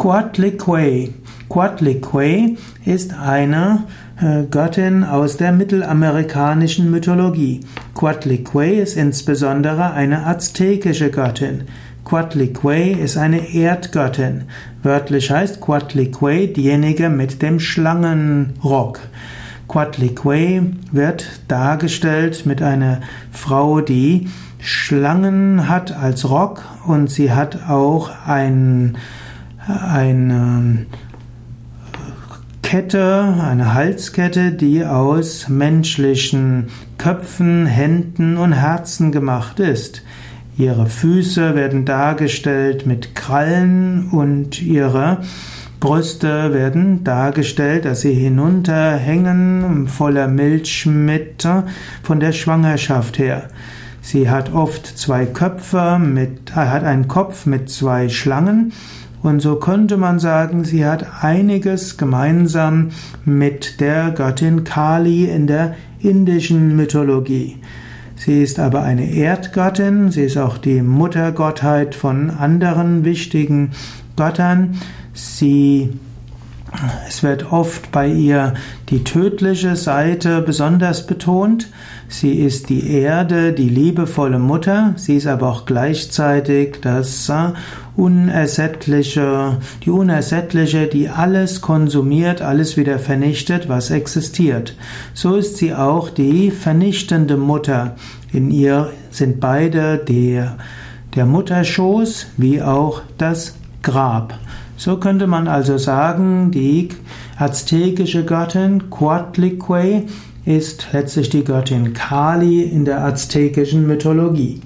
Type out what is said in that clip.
Coatlicue. Coatlicue ist eine äh, Göttin aus der mittelamerikanischen Mythologie. Coatlicue ist insbesondere eine aztekische Göttin. Coatlicue ist eine Erdgöttin. Wörtlich heißt Coatlicue diejenige mit dem Schlangenrock. Coatlicue wird dargestellt mit einer Frau, die Schlangen hat als Rock und sie hat auch ein, eine Kette, eine Halskette, die aus menschlichen Köpfen, Händen und Herzen gemacht ist. Ihre Füße werden dargestellt mit Krallen und ihre Brüste werden dargestellt, dass sie hinunterhängen, voller Milch mit von der Schwangerschaft her. Sie hat oft zwei Köpfe mit, äh, hat einen Kopf mit zwei Schlangen und so könnte man sagen, sie hat einiges gemeinsam mit der Göttin Kali in der indischen Mythologie. Sie ist aber eine Erdgöttin, sie ist auch die Muttergottheit von anderen wichtigen Göttern. Sie es wird oft bei ihr die tödliche Seite besonders betont. Sie ist die Erde, die liebevolle Mutter, sie ist aber auch gleichzeitig das unersättliche, die unersättliche, die alles konsumiert, alles wieder vernichtet, was existiert. So ist sie auch die vernichtende Mutter. In ihr sind beide der, der Mutterschoß wie auch das Grab. So könnte man also sagen, die aztekische Göttin Coatlicue ist letztlich die Göttin Kali in der aztekischen Mythologie.